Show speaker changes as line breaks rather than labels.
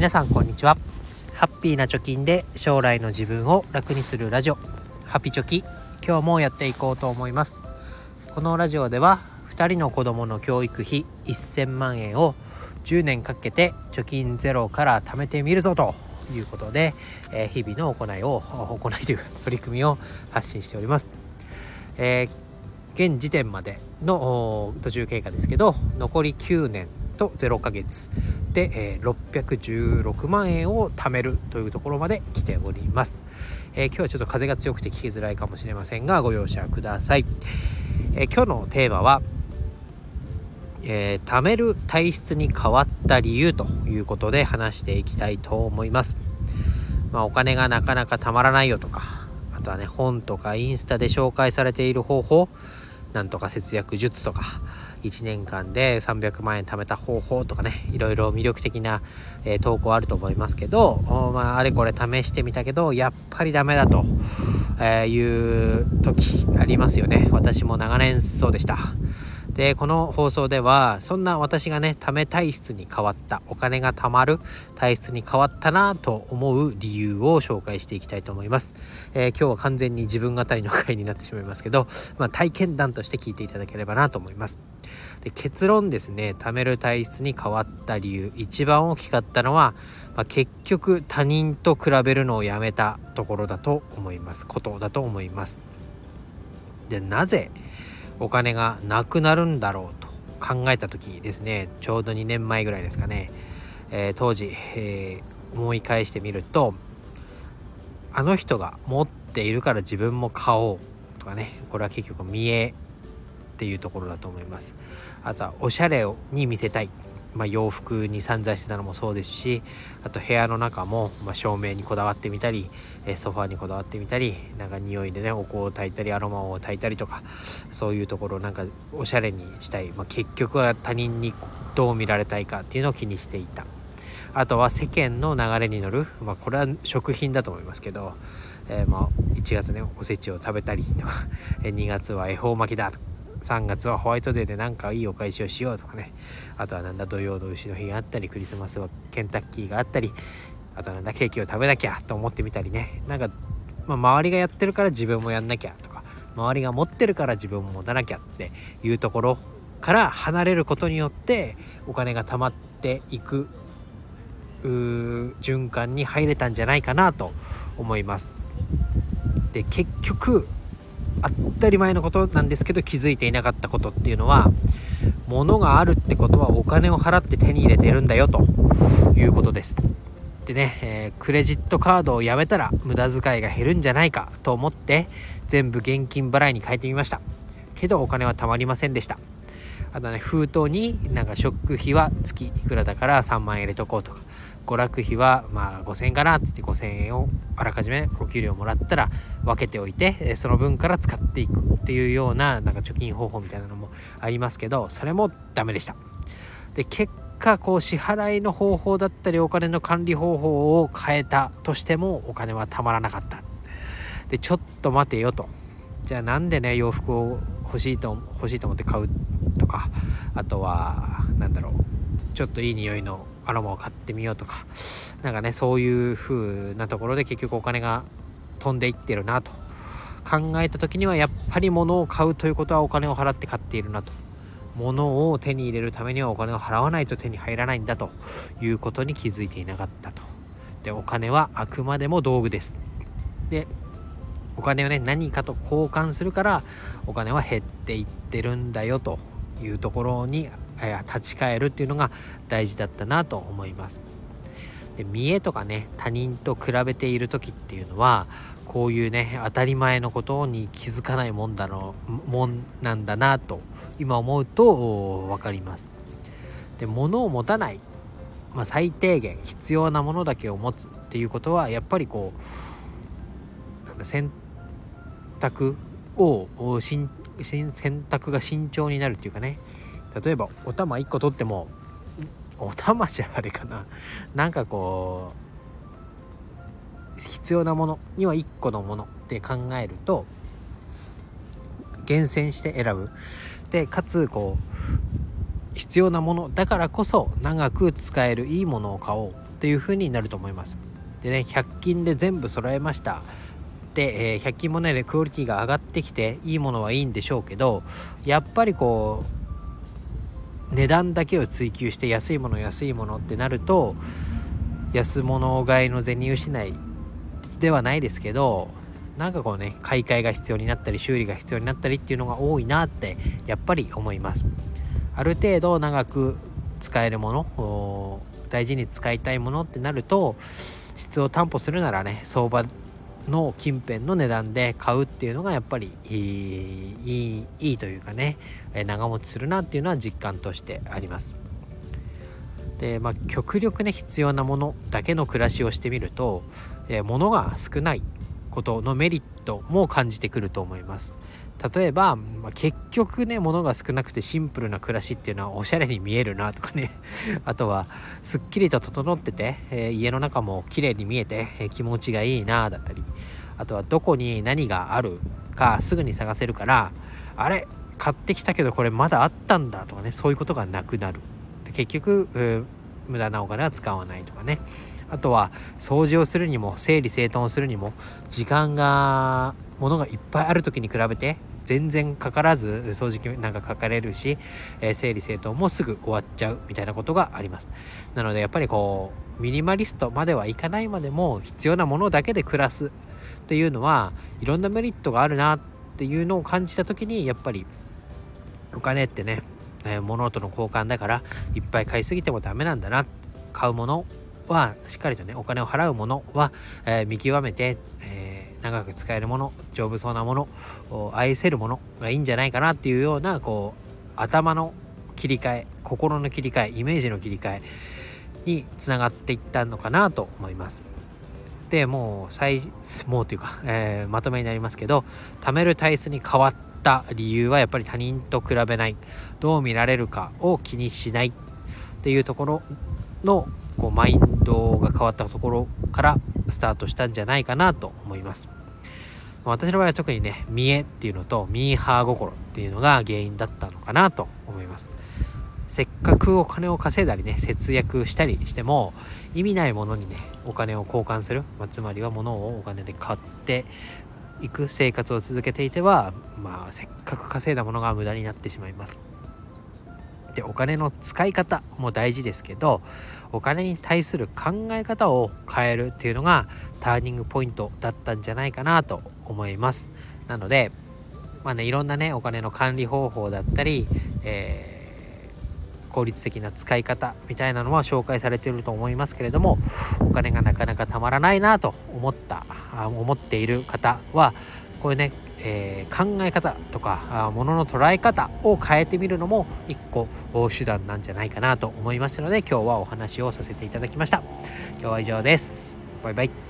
皆さんこんにちは。ハッピーな貯金で将来の自分を楽にするラジオ。ハピチョキ。今日もやっていこうと思います。このラジオでは2人の子供の教育費1000万円を10年かけて貯金ゼロから貯めてみるぞということで、え、日々の行いを行いという取り組みを発信しております、えー、現時点までの途中経過ですけど残り9年と0ヶ月で、えー、616万円を貯めるというところまで来ております、えー、今日はちょっと風が強くて聞きづらいかもしれませんがご容赦ください、えー、今日のテーマはえー、貯める体質に変わった理由ということで話していきたいと思います。まあ、お金がなかなかたまらないよとかあとはね本とかインスタで紹介されている方法なんとか節約術とか1年間で300万円貯めた方法とかねいろいろ魅力的な、えー、投稿あると思いますけど、まあ、あれこれ試してみたけどやっぱりダメだと、えいう時ありますよね私も長年そうでした。でこの放送ではそんな私がね貯め体質に変わったお金が貯まる体質に変わったなと思う理由を紹介していきたいと思います、えー、今日は完全に自分語りの回になってしまいますけど、まあ、体験談として聞いていただければなと思います。で結論ですね貯める体質に変わった理由一番大きかったのは、まあ、結局他人と比べるのをやめたところだと思います。ことだと思います。でなぜお金がなくなるんだろうと考えた時ですね。ちょうど2年前ぐらいですかね、えー、当時、えー、思い返してみるとあの人が持っているから自分も買おうとかね。これは結局見栄っていうところだと思います。あとはおしゃれに見せたい。まあ、洋服に散在してたのもそうですしあと部屋の中も、まあ、照明にこだわってみたりソファーにこだわってみたりなんか匂いでねお香を焚いたりアロマを焚いたりとかそういうところなんかおしゃれにしたい、まあ、結局は他人にどう見られたいかっていうのを気にしていた。あとは世間の流れに乗る、まあ、これは食品だと思いますけど、えー、まあ1月ねおせちを食べたりとか 2月は恵方巻きだとか3月はホワイトデーでなんかいいお返しをしようとかねあとはなんだ土曜の牛の日があったりクリスマスはケンタッキーがあったりあとなんだケーキを食べなきゃと思ってみたりねなんか、まあ、周りがやってるから自分もやんなきゃとか周りが持ってるから自分も持たなきゃっていうところから離れることによってお金が貯まっていく循環に入れたんじゃないかなと思います。で結局当たり前のことなんですけど気づいていなかったことっていうのは物があるってことはお金を払って手に入れてるんだよということです。でね、えー、クレジットカードをやめたら無駄遣いが減るんじゃないかと思って全部現金払いに変えてみましたけどお金はたまりませんでしたあとね封筒になんか食費は月いくらだから3万円入れとこうとか娯楽費はまあ5000円かなって言って5000円をあらかじめお給料もらったら分けておいてその分から使っていくっていうようななんか貯金方法みたいなのもありますけどそれもダメでした。で結果こう支払いの方法だったりお金の管理方法を変えたとしてもお金はたまらなかった。でちょっと待てよと。じゃあなんでね洋服を欲しいと欲しいと思って買うとかあとは何だろうちょっといい匂いのアロマを買ってみようとか何かねそういう風なところで結局お金が飛んでいってるなと。考えた時にはやっぱり物を買うということはお金を払って買っているなと。物を手に入れるためにはお金を払わないと手に入らないんだと。いうことに気づいていなかったと。でお金はあくまでも道具です。でお金をね何かと交換するからお金は減っていってるんだよというところに立ち返るっていうのが大事だったなと思います。で見栄とかね他人と比べている時っていうのはこういうね当たり前のことに気づかないもんだのもんなんだなと今思うと分かります。で物を持たない、まあ、最低限必要なものだけを持つっていうことはやっぱりこうなんだ選択を選択が慎重になるっていうかね例えばお玉1個取ってもお玉じゃあれかな。なんかこう必要なものには1個のものって考えると厳選して選ぶ。でかつこう必要なものだからこそ長く使えるいいものを買おうっていう風になると思います。でね100均で全部揃えました。で、えー、100均もねクオリティが上がってきていいものはいいんでしょうけどやっぱりこう値段だけを追求して安いもの安いものってなると安物買いの銭失いではないですけどなんかこうね買い替えが必要になったり修理が必要になったりっていうのが多いなってやっぱり思います。ある程度長く使えるもの大事に使いたいものってなると質を担保するならね相場の近辺の値段で買うっていうのがやっぱりいいいいというかね長持ちするなっていうのは実感としてあります。でまあ極力ね必要なものだけの暮らしをしてみると、え物が少ないことのメリットも感じてくると思います。例えば、まあ、結局ね物が少なくてシンプルな暮らしっていうのはおしゃれに見えるなとかね。あとはすっきりと整ってて、えー、家の中も綺麗に見えて、えー、気持ちがいいなだったり。あとはどこに何があるかすぐに探せるからあれ買ってきたけどこれまだあったんだとかねそういうことがなくなる。結局、えー、無駄なお金は使わないとかね。あとは掃除をするにも整理整頓をするにも時間が物がいっぱいある時に比べて全然かからず掃除機なんかかかれるし、えー、整理整頓もすぐ終わっちゃうみたいなことがあります。なのでやっぱりこうミニマリストまではいかないまでも必要なものだけで暮らすっていうのはいろんなメリットがあるなっていうのを感じた時にやっぱりお金ってね、えー、物との交換だからいっぱい買いすぎてもダメなんだな買うものはしっかりとねお金を払うものは、えー、見極めて、長く使えるもの丈夫そうなもの愛せるものがいいんじゃないかなっていうようなこう頭の切り替え心の切り替えイメージの切り替えにつながっていったのかなと思います。でもう最もうというか、えー、まとめになりますけど貯める体質に変わった理由はやっぱり他人と比べないどう見られるかを気にしないっていうところのこうマインドが変わったところからスタートしたんじゃないかなと思います。私の場合は特にね見栄っていうのとミーハー心っていうのが原因だったのかなと思います。せっかくお金を稼いだりね節約したりしても意味ないものにねお金を交換する、まあ、つまりは物をお金で買っていく生活を続けていてはまあせっかく稼いだものが無駄になってしまいます。でお金の使い方も大事ですけどお金に対する考え方を変えるっていうのがターニングポイントだったんじゃないかなと思います。なのでまあねいろんなねお金の管理方法だったり、えー、効率的な使い方みたいなのは紹介されていると思いますけれどもお金がなかなかたまらないなと思った思っている方はこういうねえー、考え方とかものの捉え方を変えてみるのも一個手段なんじゃないかなと思いましたので今日はお話をさせていただきました。今日は以上です。バイバイ。